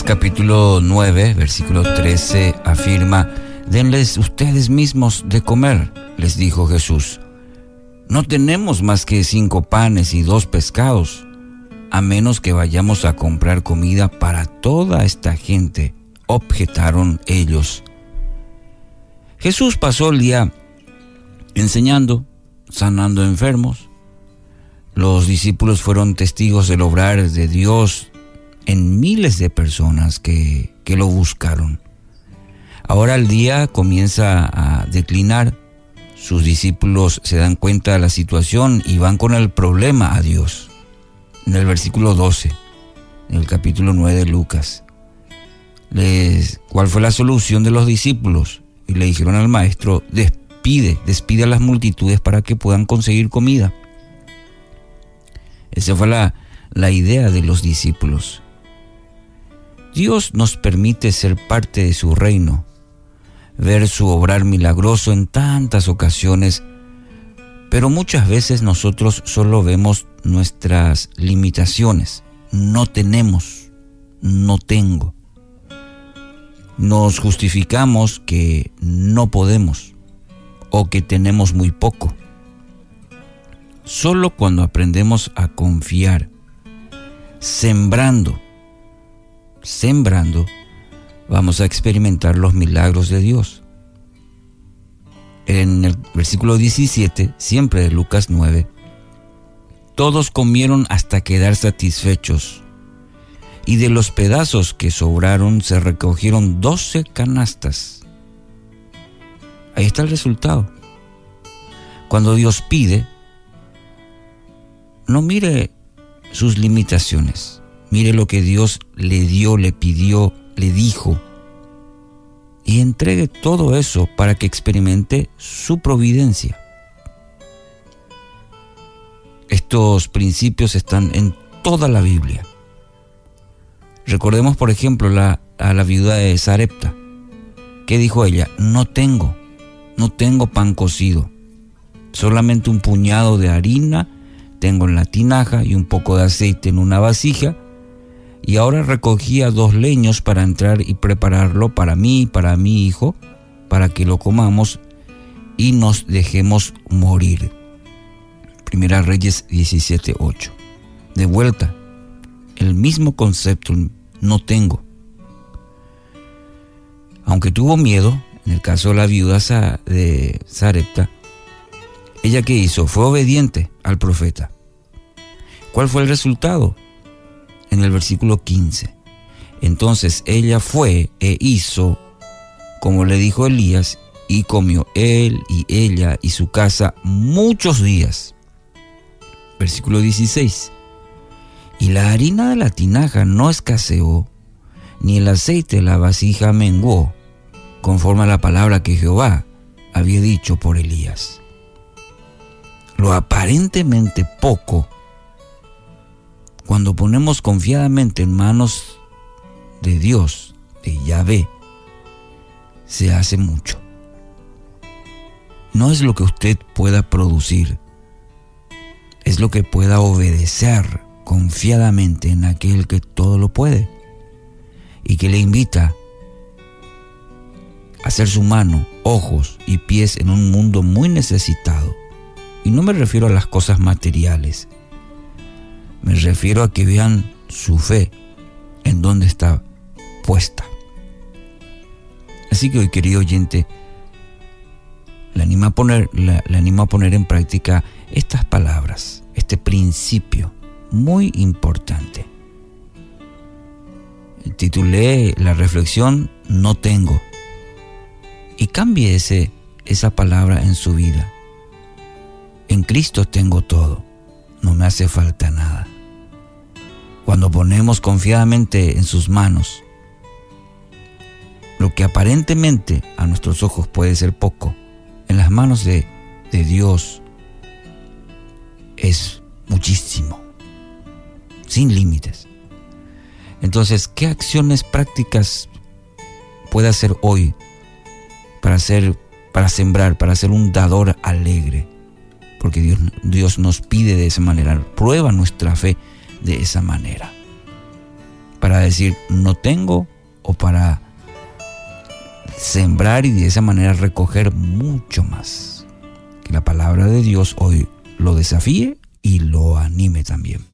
Capítulo 9, versículo 13 afirma, Denles ustedes mismos de comer, les dijo Jesús. No tenemos más que cinco panes y dos pescados, a menos que vayamos a comprar comida para toda esta gente, objetaron ellos. Jesús pasó el día enseñando, sanando enfermos. Los discípulos fueron testigos del obrar de Dios en miles de personas que, que lo buscaron. Ahora el día comienza a declinar, sus discípulos se dan cuenta de la situación y van con el problema a Dios. En el versículo 12, en el capítulo 9 de Lucas, ¿cuál fue la solución de los discípulos? Y le dijeron al maestro, despide, despide a las multitudes para que puedan conseguir comida. Esa fue la, la idea de los discípulos. Dios nos permite ser parte de su reino, ver su obrar milagroso en tantas ocasiones, pero muchas veces nosotros solo vemos nuestras limitaciones. No tenemos, no tengo. Nos justificamos que no podemos o que tenemos muy poco. Solo cuando aprendemos a confiar, sembrando, sembrando, vamos a experimentar los milagros de Dios. En el versículo 17, siempre de Lucas 9, todos comieron hasta quedar satisfechos, y de los pedazos que sobraron se recogieron doce canastas. Ahí está el resultado. Cuando Dios pide, no mire sus limitaciones, mire lo que Dios le dio, le pidió, le dijo, y entregue todo eso para que experimente su providencia. Estos principios están en toda la Biblia. Recordemos, por ejemplo, la, a la viuda de Sarepta. ¿Qué dijo ella? No tengo, no tengo pan cocido, solamente un puñado de harina tengo en la tinaja y un poco de aceite en una vasija, y ahora recogía dos leños para entrar y prepararlo para mí y para mi hijo, para que lo comamos y nos dejemos morir. Primera Reyes 17:8. De vuelta, el mismo concepto, no tengo. Aunque tuvo miedo, en el caso de la viuda de Sarepta, ella que hizo fue obediente al profeta. ¿Cuál fue el resultado? En el versículo 15. Entonces ella fue e hizo como le dijo Elías y comió él y ella y su casa muchos días versículo 16. Y la harina de la tinaja no escaseó, ni el aceite de la vasija menguó, conforme a la palabra que Jehová había dicho por Elías. Lo aparentemente poco, cuando ponemos confiadamente en manos de Dios, de Yahvé, se hace mucho. No es lo que usted pueda producir, es lo que pueda obedecer confiadamente en aquel que todo lo puede y que le invita a ser su mano, ojos y pies en un mundo muy necesitado. Y no me refiero a las cosas materiales, me refiero a que vean su fe en dónde está puesta. Así que hoy, querido oyente, le animo a poner, le, animo a poner en práctica estas palabras, este principio muy importante. Titulé la reflexión No tengo y cambie ese, esa palabra en su vida. En Cristo tengo todo, no me hace falta nada. Cuando ponemos confiadamente en sus manos, lo que aparentemente a nuestros ojos puede ser poco, en las manos de, de Dios es muchísimo, sin límites. Entonces, ¿qué acciones prácticas puede hacer hoy para hacer, para sembrar, para ser un dador alegre? Porque Dios, Dios nos pide de esa manera, prueba nuestra fe de esa manera, para decir no tengo o para sembrar y de esa manera recoger mucho más. Que la palabra de Dios hoy lo desafíe y lo anime también.